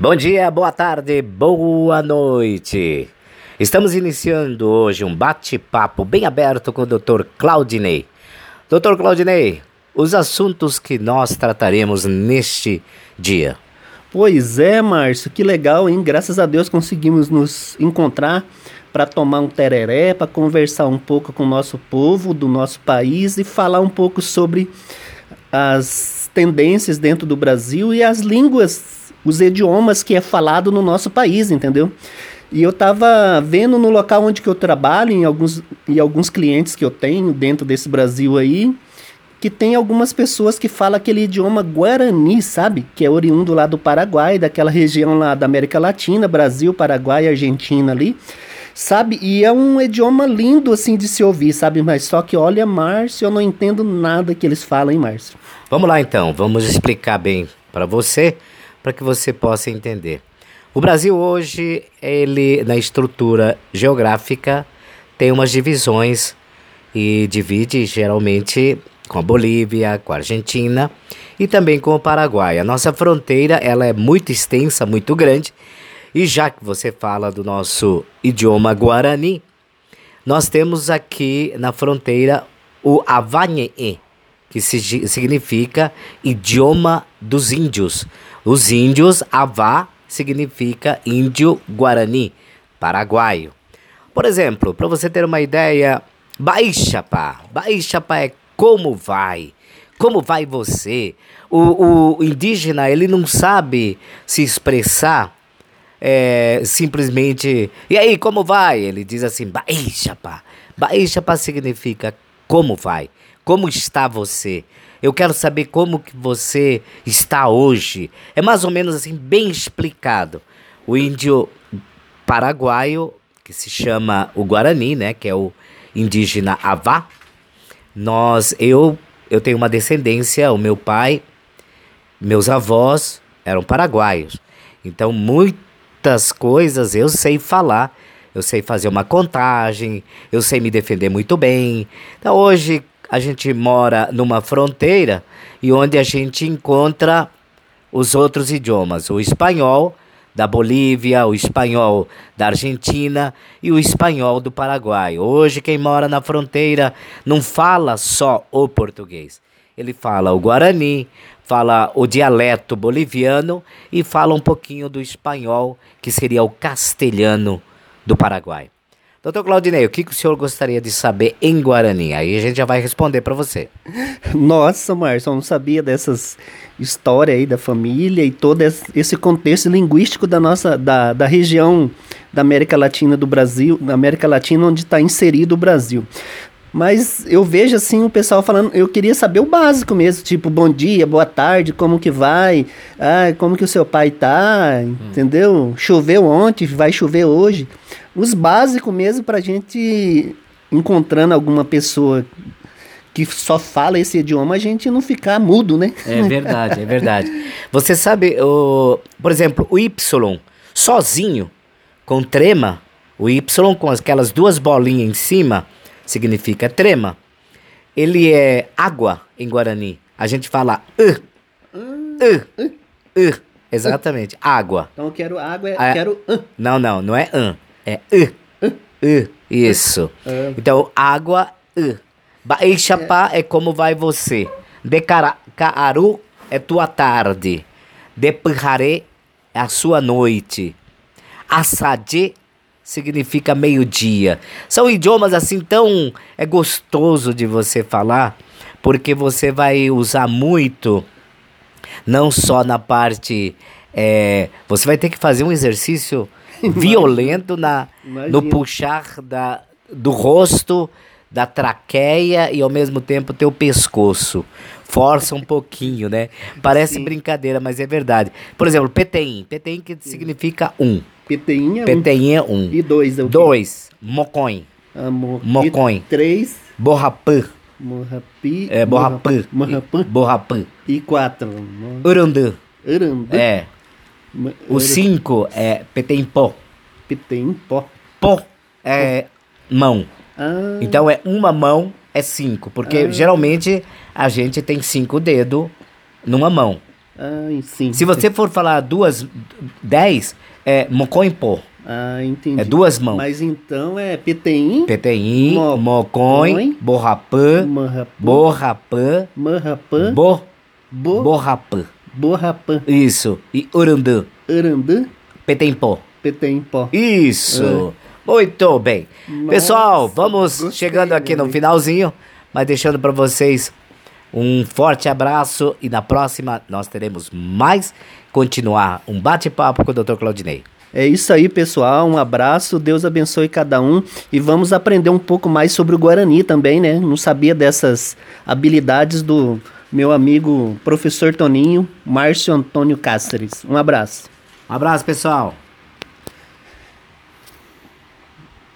Bom dia, boa tarde, boa noite. Estamos iniciando hoje um bate-papo bem aberto com o Dr. Claudinei. Dr. Claudinei, os assuntos que nós trataremos neste dia. Pois é, Márcio, que legal, hein? Graças a Deus conseguimos nos encontrar para tomar um tereré, para conversar um pouco com o nosso povo, do nosso país e falar um pouco sobre as tendências dentro do Brasil e as línguas, os idiomas que é falado no nosso país, entendeu? E eu estava vendo no local onde que eu trabalho, em alguns, em alguns clientes que eu tenho dentro desse Brasil aí, que tem algumas pessoas que falam aquele idioma guarani, sabe? Que é oriundo lá do Paraguai, daquela região lá da América Latina, Brasil, Paraguai, Argentina ali sabe? E é um idioma lindo assim de se ouvir, sabe? Mas só que olha, Márcio, eu não entendo nada que eles falam, hein, Márcio? Vamos lá então, vamos explicar bem para você, para que você possa entender. O Brasil hoje, ele na estrutura geográfica tem umas divisões e divide geralmente com a Bolívia, com a Argentina e também com o Paraguai. A nossa fronteira, ela é muito extensa, muito grande e já que você fala do nosso idioma guarani, nós temos aqui na fronteira o Avanhe, que significa idioma dos índios. Os índios, Avá, significa índio guarani, paraguaio. Por exemplo, para você ter uma ideia, Baixapá. Baixapá é como vai. Como vai você? O, o indígena, ele não sabe se expressar é, simplesmente. E aí, como vai? Ele diz assim: Baixapa. Baixapa significa como vai? Como está você? Eu quero saber como que você está hoje. É mais ou menos assim, bem explicado. O índio paraguaio, que se chama o Guarani, né? Que é o indígena Avá. Nós, eu, eu tenho uma descendência, o meu pai, meus avós eram paraguaios. Então, muitas coisas eu sei falar. Eu sei fazer uma contagem, eu sei me defender muito bem. Então hoje a gente mora numa fronteira e onde a gente encontra os outros idiomas, o espanhol da Bolívia, o espanhol da Argentina e o espanhol do Paraguai. Hoje quem mora na fronteira não fala só o português. Ele fala o guarani, fala o dialeto boliviano e fala um pouquinho do espanhol, que seria o castelhano do Paraguai. Doutor Claudinei, o que, que o senhor gostaria de saber em Guarani? Aí a gente já vai responder para você. Nossa, Márcio, eu não sabia dessas histórias aí da família e todo esse contexto linguístico da nossa, da, da região da América Latina do Brasil, da América Latina onde está inserido o Brasil. Mas eu vejo assim o pessoal falando, eu queria saber o básico mesmo, tipo, bom dia, boa tarde, como que vai? Ah, como que o seu pai tá? Entendeu? Choveu ontem, vai chover hoje. Os básicos mesmo pra gente encontrando alguma pessoa que só fala esse idioma, a gente não ficar mudo, né? É verdade, é verdade. Você sabe, o, por exemplo, o Y sozinho, com trema, o Y com aquelas duas bolinhas em cima, significa trema. Ele é água em Guarani. A gente fala uh, uh, uh, exatamente, água. Então eu quero água, é, quero uh. Não, não, não é uh, é uh, uh, isso. Ah. Então, água, uh. Baixapá é. é como vai você. Decararu é tua tarde. Depujaré é a sua noite. Assadê significa meio-dia. São idiomas assim tão é gostoso de você falar, porque você vai usar muito, não só na parte. É, você vai ter que fazer um exercício violento na, no puxar da, do rosto, da traqueia e ao mesmo tempo teu pescoço. Força um pouquinho, né? Parece Sim. brincadeira, mas é verdade. Por exemplo, PTIM. PTIM que significa um. PTinha 1. PTinha 1. Um. E 2 é o 2. Mocõe. Ah, mo. 3. Borrapã. Morrapi. É, borrapã. Morrapã. Borrapã. E 4. Urandã. Urandã. É. O 5 é Petempó. Petempó. Pó é mão. Ah. Então é uma mão é 5. Porque ah. geralmente a gente tem cinco dedos numa mão. Ah, sim. Se você for falar duas, dez, é Mocoimpo. Ah, entendi. É duas mãos. Mas então é PTI, Mo- Coin, Borrapã, Borrapã, Marrapã, Bo, Bo, Borrapã. Borrapã, Isso. E Urandã, Arandã, Petempó. PTI pó. Isso. Muito bem. Nossa, Pessoal, vamos gostei, chegando aqui no finalzinho, mas deixando para vocês um forte abraço e na próxima nós teremos mais continuar um bate-papo com o Dr. Claudinei. É isso aí, pessoal. Um abraço, Deus abençoe cada um e vamos aprender um pouco mais sobre o Guarani também, né? Não sabia dessas habilidades do meu amigo professor Toninho, Márcio Antônio Cáceres. Um abraço. Um abraço, pessoal.